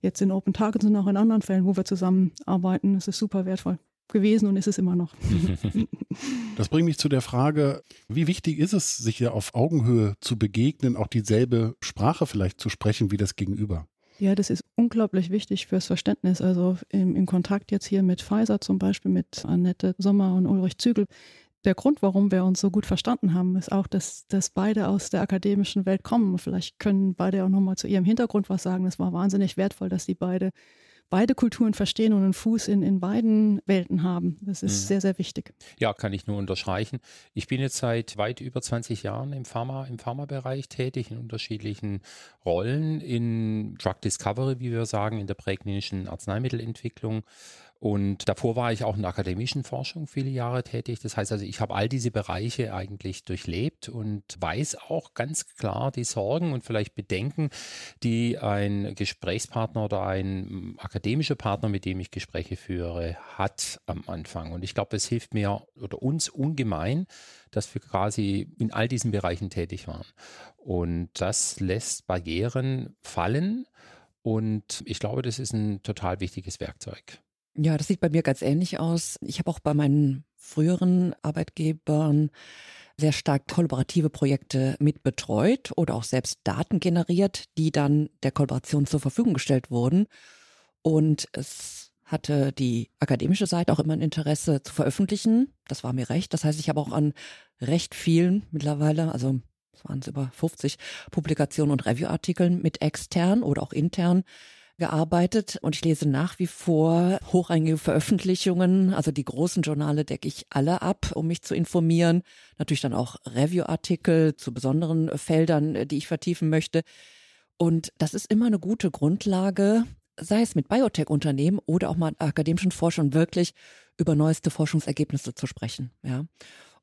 Jetzt in Open Targets und auch in anderen Fällen, wo wir zusammenarbeiten, ist es super wertvoll gewesen und ist es immer noch. Das bringt mich zu der Frage, wie wichtig ist es, sich ja auf Augenhöhe zu begegnen, auch dieselbe Sprache vielleicht zu sprechen wie das Gegenüber? Ja, das ist unglaublich wichtig fürs Verständnis. Also im, im Kontakt jetzt hier mit Pfizer zum Beispiel, mit Annette Sommer und Ulrich Zügel. Der Grund, warum wir uns so gut verstanden haben, ist auch, dass, dass beide aus der akademischen Welt kommen. Vielleicht können beide auch nochmal zu ihrem Hintergrund was sagen. Es war wahnsinnig wertvoll, dass sie beide beide Kulturen verstehen und einen Fuß in, in beiden Welten haben. Das ist mhm. sehr, sehr wichtig. Ja, kann ich nur unterstreichen. Ich bin jetzt seit weit über 20 Jahren im Pharma, im Pharmabereich tätig, in unterschiedlichen Rollen, in Drug Discovery, wie wir sagen, in der präklinischen Arzneimittelentwicklung und davor war ich auch in der akademischen Forschung viele Jahre tätig. Das heißt also, ich habe all diese Bereiche eigentlich durchlebt und weiß auch ganz klar die Sorgen und vielleicht Bedenken, die ein Gesprächspartner oder ein akademischer Partner, mit dem ich Gespräche führe, hat am Anfang. Und ich glaube, es hilft mir oder uns ungemein, dass wir quasi in all diesen Bereichen tätig waren. Und das lässt Barrieren fallen. Und ich glaube, das ist ein total wichtiges Werkzeug. Ja, das sieht bei mir ganz ähnlich aus. Ich habe auch bei meinen früheren Arbeitgebern sehr stark kollaborative Projekte mitbetreut oder auch selbst Daten generiert, die dann der Kollaboration zur Verfügung gestellt wurden. Und es hatte die akademische Seite auch immer ein Interesse zu veröffentlichen. Das war mir recht. Das heißt, ich habe auch an recht vielen mittlerweile, also es waren es über 50 Publikationen und Reviewartikeln mit extern oder auch intern gearbeitet und ich lese nach wie vor hochrangige Veröffentlichungen. Also die großen Journale decke ich alle ab, um mich zu informieren. Natürlich dann auch Review-Artikel zu besonderen Feldern, die ich vertiefen möchte. Und das ist immer eine gute Grundlage, sei es mit Biotech-Unternehmen oder auch mal akademischen Forschern wirklich über neueste Forschungsergebnisse zu sprechen. Ja.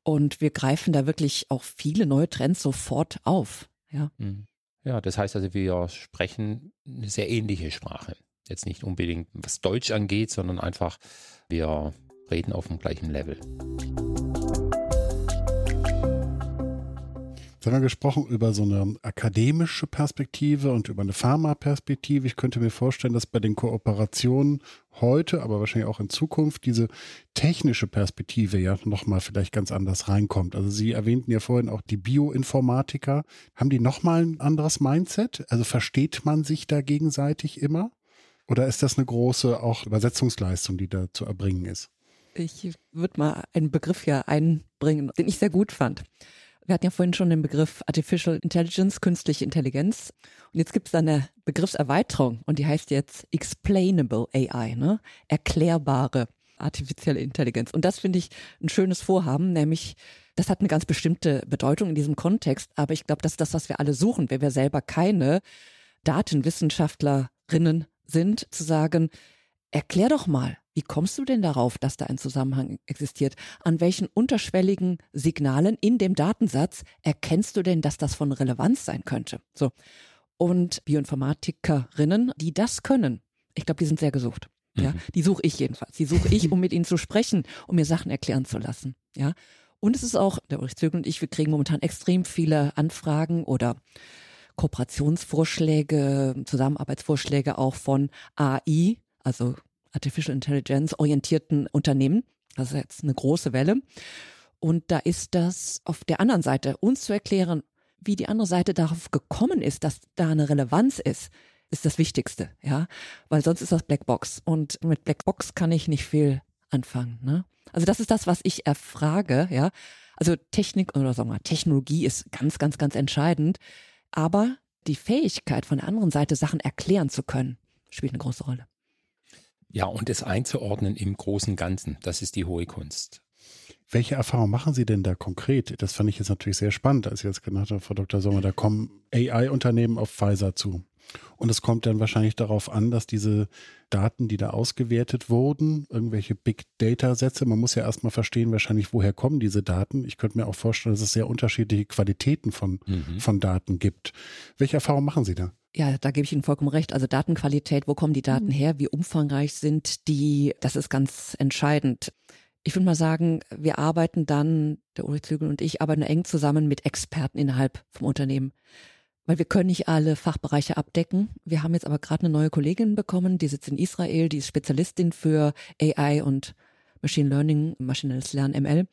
Und wir greifen da wirklich auch viele neue Trends sofort auf. Ja. Mhm. Ja, das heißt also, wir sprechen eine sehr ähnliche Sprache. Jetzt nicht unbedingt, was Deutsch angeht, sondern einfach, wir reden auf dem gleichen Level. Wir gesprochen über so eine akademische Perspektive und über eine Pharma-Perspektive. Ich könnte mir vorstellen, dass bei den Kooperationen heute, aber wahrscheinlich auch in Zukunft, diese technische Perspektive ja nochmal vielleicht ganz anders reinkommt. Also Sie erwähnten ja vorhin auch die Bioinformatiker. Haben die nochmal ein anderes Mindset? Also versteht man sich da gegenseitig immer? Oder ist das eine große auch Übersetzungsleistung, die da zu erbringen ist? Ich würde mal einen Begriff hier einbringen, den ich sehr gut fand. Wir hatten ja vorhin schon den Begriff Artificial Intelligence, künstliche Intelligenz. Und jetzt gibt es eine Begriffserweiterung und die heißt jetzt Explainable AI, ne? Erklärbare artifizielle Intelligenz. Und das finde ich ein schönes Vorhaben, nämlich das hat eine ganz bestimmte Bedeutung in diesem Kontext, aber ich glaube, das ist das, was wir alle suchen, wenn wir selber keine Datenwissenschaftlerinnen sind, zu sagen, erklär doch mal, wie kommst du denn darauf, dass da ein Zusammenhang existiert? An welchen unterschwelligen Signalen in dem Datensatz erkennst du denn, dass das von Relevanz sein könnte? So. Und Bioinformatikerinnen, die das können, ich glaube, die sind sehr gesucht. Ja, mhm. die suche ich jedenfalls. Die suche ich, um mit ihnen zu sprechen, um mir Sachen erklären zu lassen. Ja. Und es ist auch, der Ulrich Zögel und ich, wir kriegen momentan extrem viele Anfragen oder Kooperationsvorschläge, Zusammenarbeitsvorschläge auch von AI, also Artificial Intelligence orientierten Unternehmen. Das ist jetzt eine große Welle. Und da ist das auf der anderen Seite, uns zu erklären, wie die andere Seite darauf gekommen ist, dass da eine Relevanz ist, ist das Wichtigste, ja. Weil sonst ist das Blackbox. Und mit Blackbox kann ich nicht viel anfangen, ne? Also das ist das, was ich erfrage, ja. Also Technik oder sagen wir Technologie ist ganz, ganz, ganz entscheidend. Aber die Fähigkeit von der anderen Seite Sachen erklären zu können, spielt eine große Rolle. Ja, und es einzuordnen im großen Ganzen, das ist die hohe Kunst. Welche Erfahrungen machen Sie denn da konkret? Das fand ich jetzt natürlich sehr spannend, als ich jetzt genannt habe, Frau Dr. Sommer, da kommen AI-Unternehmen auf Pfizer zu. Und es kommt dann wahrscheinlich darauf an, dass diese Daten, die da ausgewertet wurden, irgendwelche Big Data Sätze, man muss ja erstmal verstehen, wahrscheinlich, woher kommen diese Daten. Ich könnte mir auch vorstellen, dass es sehr unterschiedliche Qualitäten von, mhm. von Daten gibt. Welche Erfahrungen machen Sie da? Ja, da gebe ich Ihnen vollkommen recht. Also Datenqualität, wo kommen die Daten mhm. her, wie umfangreich sind die, das ist ganz entscheidend. Ich würde mal sagen, wir arbeiten dann, der Ulrich Zügel und ich, arbeiten eng zusammen mit Experten innerhalb vom Unternehmen. Weil wir können nicht alle Fachbereiche abdecken. Wir haben jetzt aber gerade eine neue Kollegin bekommen, die sitzt in Israel, die ist Spezialistin für AI und Machine Learning, maschinelles Lernen, ML.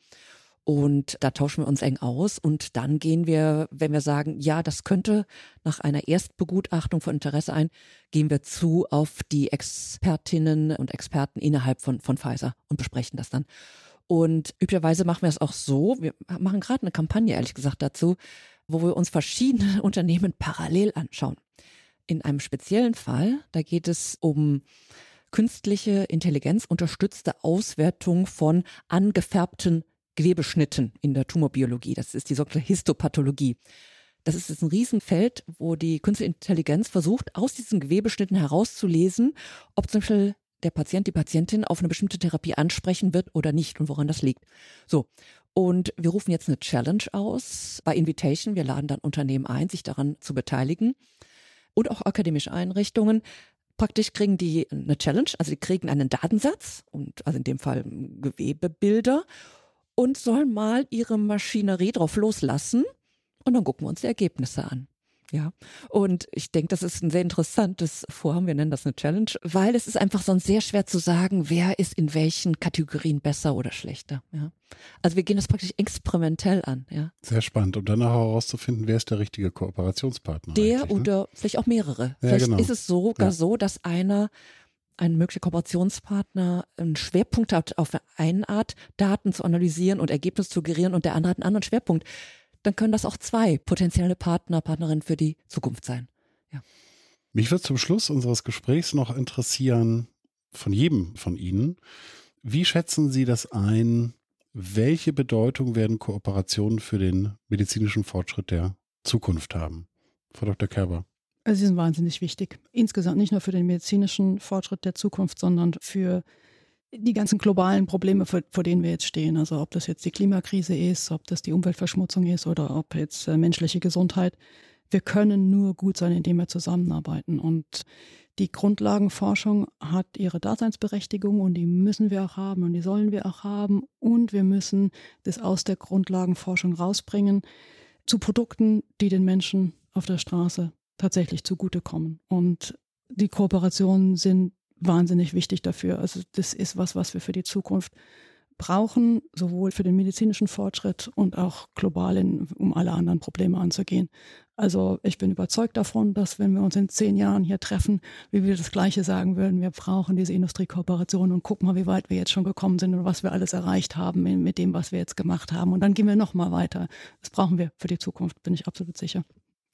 Und da tauschen wir uns eng aus und dann gehen wir, wenn wir sagen, ja, das könnte nach einer Erstbegutachtung von Interesse ein, gehen wir zu auf die Expertinnen und Experten innerhalb von, von Pfizer und besprechen das dann. Und üblicherweise machen wir es auch so, wir machen gerade eine Kampagne, ehrlich gesagt, dazu, wo wir uns verschiedene Unternehmen parallel anschauen. In einem speziellen Fall, da geht es um künstliche Intelligenz unterstützte Auswertung von angefärbten Gewebeschnitten in der Tumorbiologie. Das ist die sogenannte Histopathologie. Das ist jetzt ein Riesenfeld, wo die künstliche Intelligenz versucht, aus diesen Gewebeschnitten herauszulesen, ob zum Beispiel der Patient, die Patientin auf eine bestimmte Therapie ansprechen wird oder nicht und woran das liegt. So. Und wir rufen jetzt eine Challenge aus bei Invitation. Wir laden dann Unternehmen ein, sich daran zu beteiligen und auch akademische Einrichtungen. Praktisch kriegen die eine Challenge, also die kriegen einen Datensatz und also in dem Fall Gewebebilder und sollen mal ihre Maschinerie drauf loslassen und dann gucken wir uns die Ergebnisse an. Ja, und ich denke, das ist ein sehr interessantes Vorhaben. Wir nennen das eine Challenge, weil es ist einfach sonst sehr schwer zu sagen, wer ist in welchen Kategorien besser oder schlechter. Ja, also wir gehen das praktisch experimentell an. Ja, sehr spannend, um dann herauszufinden, wer ist der richtige Kooperationspartner. Der ne? oder vielleicht auch mehrere. Ja, vielleicht genau. ist es sogar ja. so, dass einer ein möglicher Kooperationspartner einen Schwerpunkt hat, auf eine Art Daten zu analysieren und Ergebnisse zu gerieren und der andere hat einen anderen Schwerpunkt, dann können das auch zwei potenzielle Partner, Partnerinnen für die Zukunft sein. Ja. Mich wird zum Schluss unseres Gesprächs noch interessieren, von jedem von Ihnen, wie schätzen Sie das ein? Welche Bedeutung werden Kooperationen für den medizinischen Fortschritt der Zukunft haben? Frau Dr. Kerber. Also sie sind wahnsinnig wichtig. Insgesamt nicht nur für den medizinischen Fortschritt der Zukunft, sondern für die ganzen globalen Probleme, vor, vor, denen wir jetzt stehen. Also ob das jetzt die Klimakrise ist, ob das die Umweltverschmutzung ist oder ob jetzt äh, menschliche Gesundheit. Wir können nur gut sein, indem wir zusammenarbeiten. Und die Grundlagenforschung hat ihre Daseinsberechtigung und die müssen wir auch haben und die sollen wir auch haben. Und wir müssen das aus der Grundlagenforschung rausbringen zu Produkten, die den Menschen auf der Straße tatsächlich zugutekommen. Und die Kooperationen sind wahnsinnig wichtig dafür. Also das ist was, was wir für die Zukunft brauchen, sowohl für den medizinischen Fortschritt und auch global, in, um alle anderen Probleme anzugehen. Also ich bin überzeugt davon, dass wenn wir uns in zehn Jahren hier treffen, wie wir das Gleiche sagen würden, wir brauchen diese Industriekooperation und gucken mal, wie weit wir jetzt schon gekommen sind und was wir alles erreicht haben mit dem, was wir jetzt gemacht haben. Und dann gehen wir noch mal weiter. Das brauchen wir für die Zukunft, bin ich absolut sicher.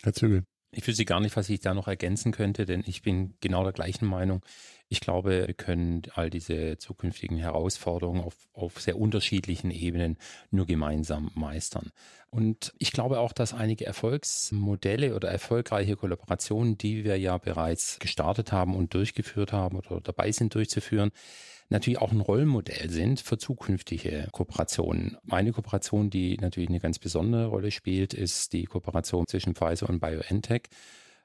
Herr Zügel. Ich wüsste gar nicht, was ich da noch ergänzen könnte, denn ich bin genau der gleichen Meinung. Ich glaube, wir können all diese zukünftigen Herausforderungen auf, auf sehr unterschiedlichen Ebenen nur gemeinsam meistern. Und ich glaube auch, dass einige Erfolgsmodelle oder erfolgreiche Kollaborationen, die wir ja bereits gestartet haben und durchgeführt haben oder dabei sind durchzuführen, natürlich auch ein Rollenmodell sind für zukünftige Kooperationen. Eine Kooperation, die natürlich eine ganz besondere Rolle spielt, ist die Kooperation zwischen Pfizer und BioNTech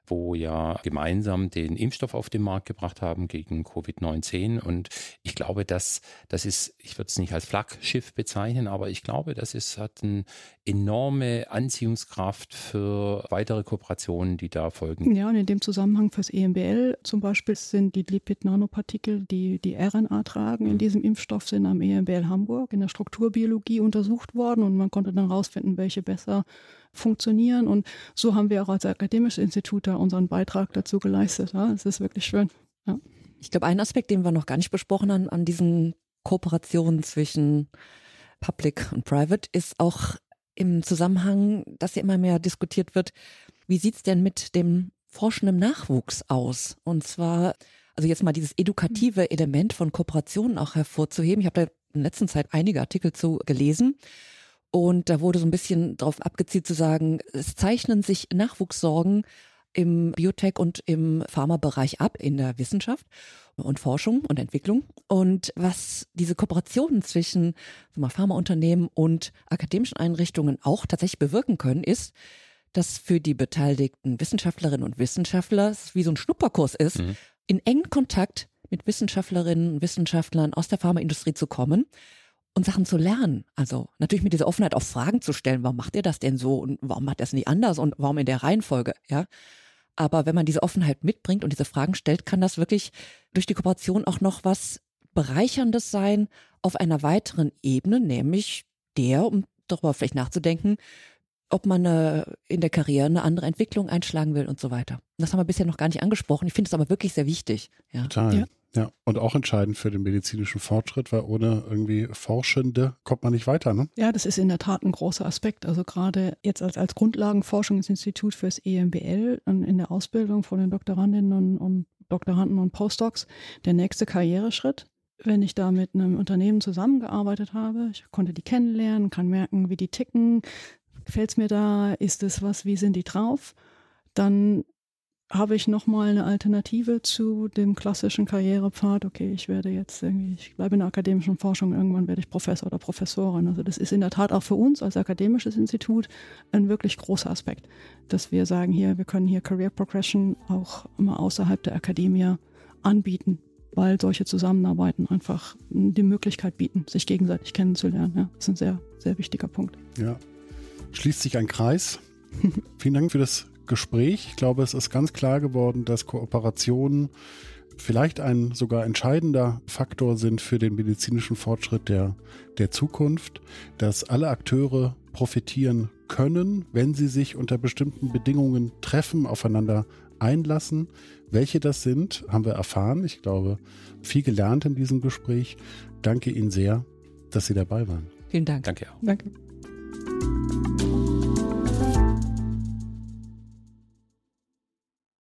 wo ja gemeinsam den Impfstoff auf den Markt gebracht haben gegen Covid-19. Und ich glaube, dass das ist, ich würde es nicht als Flaggschiff bezeichnen, aber ich glaube, das ist, hat eine enorme Anziehungskraft für weitere Kooperationen, die da folgen. Ja, und in dem Zusammenhang fürs EMBL zum Beispiel sind die Lipid-Nanopartikel, die die RNA tragen, in mhm. diesem Impfstoff sind am EMBL Hamburg in der Strukturbiologie untersucht worden und man konnte dann herausfinden, welche besser funktionieren. Und so haben wir auch als akademisches Institut da unseren Beitrag dazu geleistet. Ja, es ist wirklich schön. Ja. Ich glaube, ein Aspekt, den wir noch gar nicht besprochen haben an diesen Kooperationen zwischen Public und Private, ist auch im Zusammenhang, dass ja immer mehr diskutiert wird, wie sieht es denn mit dem forschenden Nachwuchs aus? Und zwar, also jetzt mal dieses edukative Element von Kooperationen auch hervorzuheben. Ich habe da in letzter Zeit einige Artikel zu gelesen. Und da wurde so ein bisschen darauf abgezielt zu sagen, es zeichnen sich Nachwuchssorgen im Biotech und im Pharmabereich ab in der Wissenschaft und Forschung und Entwicklung. Und was diese Kooperationen zwischen mal, Pharmaunternehmen und akademischen Einrichtungen auch tatsächlich bewirken können, ist, dass für die beteiligten Wissenschaftlerinnen und Wissenschaftler es wie so ein Schnupperkurs ist, mhm. in engen Kontakt mit Wissenschaftlerinnen und Wissenschaftlern aus der Pharmaindustrie zu kommen und Sachen zu lernen. Also natürlich mit dieser Offenheit auch Fragen zu stellen, warum macht ihr das denn so und warum macht ihr das nicht anders und warum in der Reihenfolge, ja? Aber wenn man diese Offenheit mitbringt und diese Fragen stellt, kann das wirklich durch die Kooperation auch noch was Bereicherndes sein auf einer weiteren Ebene, nämlich der, um darüber vielleicht nachzudenken, ob man eine, in der Karriere eine andere Entwicklung einschlagen will und so weiter. Das haben wir bisher noch gar nicht angesprochen. Ich finde es aber wirklich sehr wichtig. Ja. Total. Ja. Ja. und auch entscheidend für den medizinischen Fortschritt, weil ohne irgendwie Forschende kommt man nicht weiter. Ne? Ja, das ist in der Tat ein großer Aspekt. Also gerade jetzt als, als Grundlagenforschungsinstitut fürs EMBL in der Ausbildung von den Doktorandinnen und, und Doktoranden und Postdocs der nächste Karriereschritt wenn ich da mit einem Unternehmen zusammengearbeitet habe, ich konnte die kennenlernen, kann merken, wie die ticken, gefällt es mir da, ist es was, wie sind die drauf, dann habe ich nochmal eine Alternative zu dem klassischen Karrierepfad. Okay, ich werde jetzt irgendwie, ich bleibe in der akademischen Forschung, irgendwann werde ich Professor oder Professorin. Also das ist in der Tat auch für uns als akademisches Institut ein wirklich großer Aspekt, dass wir sagen hier, wir können hier Career Progression auch immer außerhalb der Akademie anbieten, weil solche Zusammenarbeiten einfach die Möglichkeit bieten, sich gegenseitig kennenzulernen. Ja, das ist ein sehr, sehr wichtiger Punkt. Ja, schließt sich ein Kreis. Vielen Dank für das Gespräch. Ich glaube, es ist ganz klar geworden, dass Kooperationen vielleicht ein sogar entscheidender Faktor sind für den medizinischen Fortschritt der, der Zukunft, dass alle Akteure profitieren können, wenn sie sich unter bestimmten Bedingungen treffen, aufeinander einlassen. Welche das sind, haben wir erfahren. Ich glaube, viel gelernt in diesem Gespräch. Danke Ihnen sehr, dass Sie dabei waren. Vielen Dank. Danke auch. Danke.